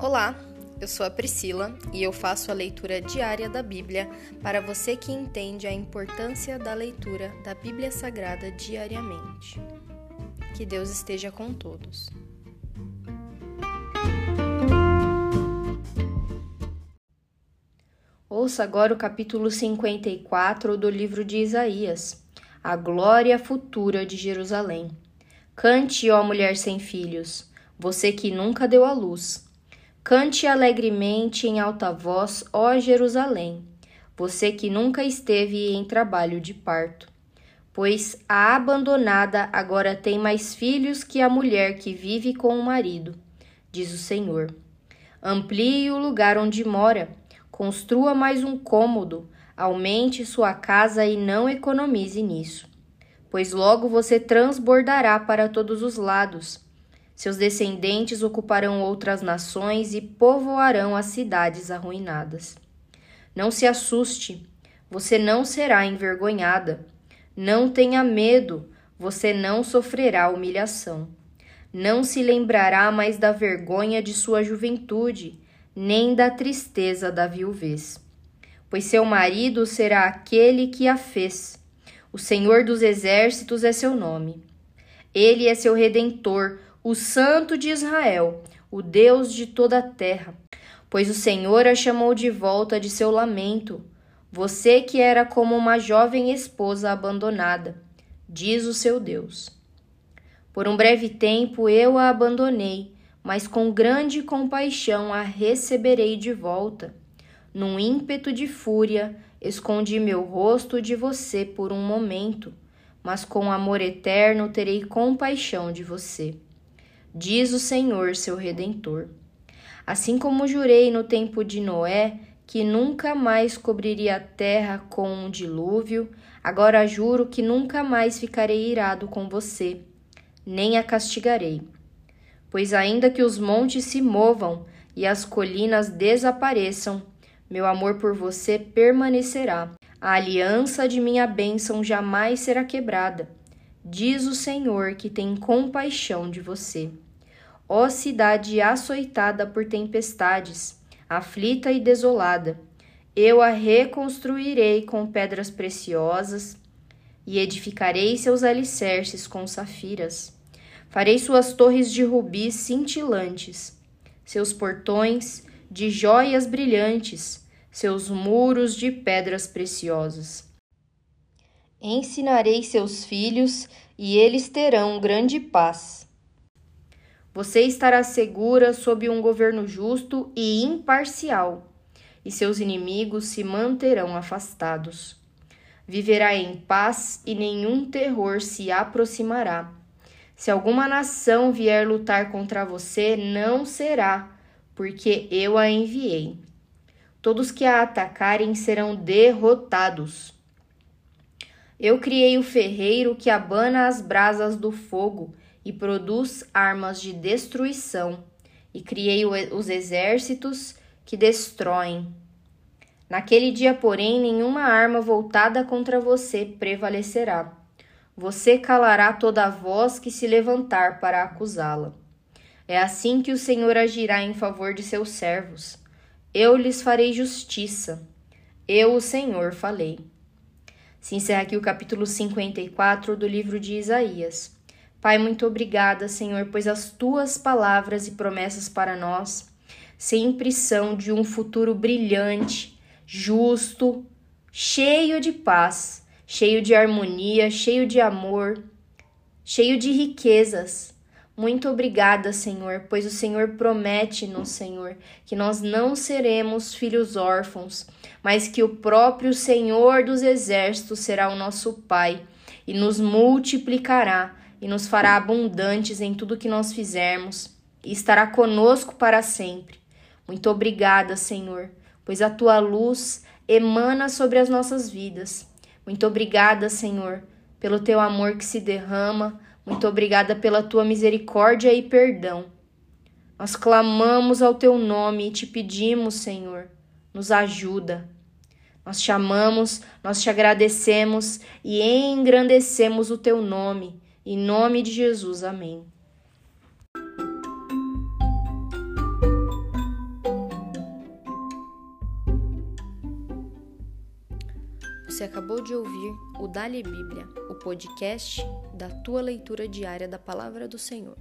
Olá, eu sou a Priscila e eu faço a leitura diária da Bíblia para você que entende a importância da leitura da Bíblia Sagrada diariamente. Que Deus esteja com todos. Ouça agora o capítulo 54 do livro de Isaías, a glória futura de Jerusalém. Cante, ó mulher sem filhos, você que nunca deu à luz. Cante alegremente em alta voz, ó Jerusalém, você que nunca esteve em trabalho de parto. Pois a abandonada agora tem mais filhos que a mulher que vive com o marido, diz o Senhor. Amplie o lugar onde mora, construa mais um cômodo, aumente sua casa e não economize nisso pois logo você transbordará para todos os lados. Seus descendentes ocuparão outras nações e povoarão as cidades arruinadas. Não se assuste, você não será envergonhada. Não tenha medo, você não sofrerá humilhação. Não se lembrará mais da vergonha de sua juventude, nem da tristeza da viuvez. Pois seu marido será aquele que a fez o Senhor dos Exércitos é seu nome. Ele é seu redentor, o Santo de Israel, o Deus de toda a terra. Pois o Senhor a chamou de volta de seu lamento, você que era como uma jovem esposa abandonada, diz o seu Deus. Por um breve tempo eu a abandonei, mas com grande compaixão a receberei de volta. Num ímpeto de fúria, Escondi meu rosto de você por um momento, mas com amor eterno terei compaixão de você. Diz o Senhor, seu redentor. Assim como jurei no tempo de Noé que nunca mais cobriria a terra com um dilúvio, agora juro que nunca mais ficarei irado com você, nem a castigarei. Pois ainda que os montes se movam e as colinas desapareçam, meu amor por você permanecerá. A aliança de minha bênção jamais será quebrada. Diz o Senhor que tem compaixão de você. Ó cidade açoitada por tempestades, aflita e desolada, eu a reconstruirei com pedras preciosas e edificarei seus alicerces com safiras. Farei suas torres de rubis cintilantes, seus portões de joias brilhantes, seus muros de pedras preciosas. Ensinarei seus filhos e eles terão grande paz. Você estará segura sob um governo justo e imparcial, e seus inimigos se manterão afastados. Viverá em paz e nenhum terror se aproximará. Se alguma nação vier lutar contra você, não será porque eu a enviei. Todos que a atacarem serão derrotados. Eu criei o ferreiro que abana as brasas do fogo e produz armas de destruição, e criei os exércitos que destroem. Naquele dia, porém, nenhuma arma voltada contra você prevalecerá. Você calará toda a voz que se levantar para acusá-la. É assim que o Senhor agirá em favor de seus servos. Eu lhes farei justiça. Eu, o Senhor, falei. Se encerra aqui o capítulo 54 do livro de Isaías. Pai, muito obrigada, Senhor, pois as tuas palavras e promessas para nós sempre são de um futuro brilhante, justo, cheio de paz, cheio de harmonia, cheio de amor, cheio de riquezas. Muito obrigada, Senhor, pois o Senhor promete-nos, Senhor, que nós não seremos filhos órfãos, mas que o próprio Senhor dos Exércitos será o nosso Pai e nos multiplicará e nos fará abundantes em tudo que nós fizermos e estará conosco para sempre. Muito obrigada, Senhor, pois a tua luz emana sobre as nossas vidas. Muito obrigada, Senhor, pelo teu amor que se derrama muito obrigada pela tua misericórdia e perdão. Nós clamamos ao teu nome e te pedimos, Senhor, nos ajuda. Nós te amamos, nós te agradecemos e engrandecemos o teu nome. Em nome de Jesus, amém. Você acabou de ouvir o Dali Bíblia, o podcast da tua leitura diária da palavra do Senhor.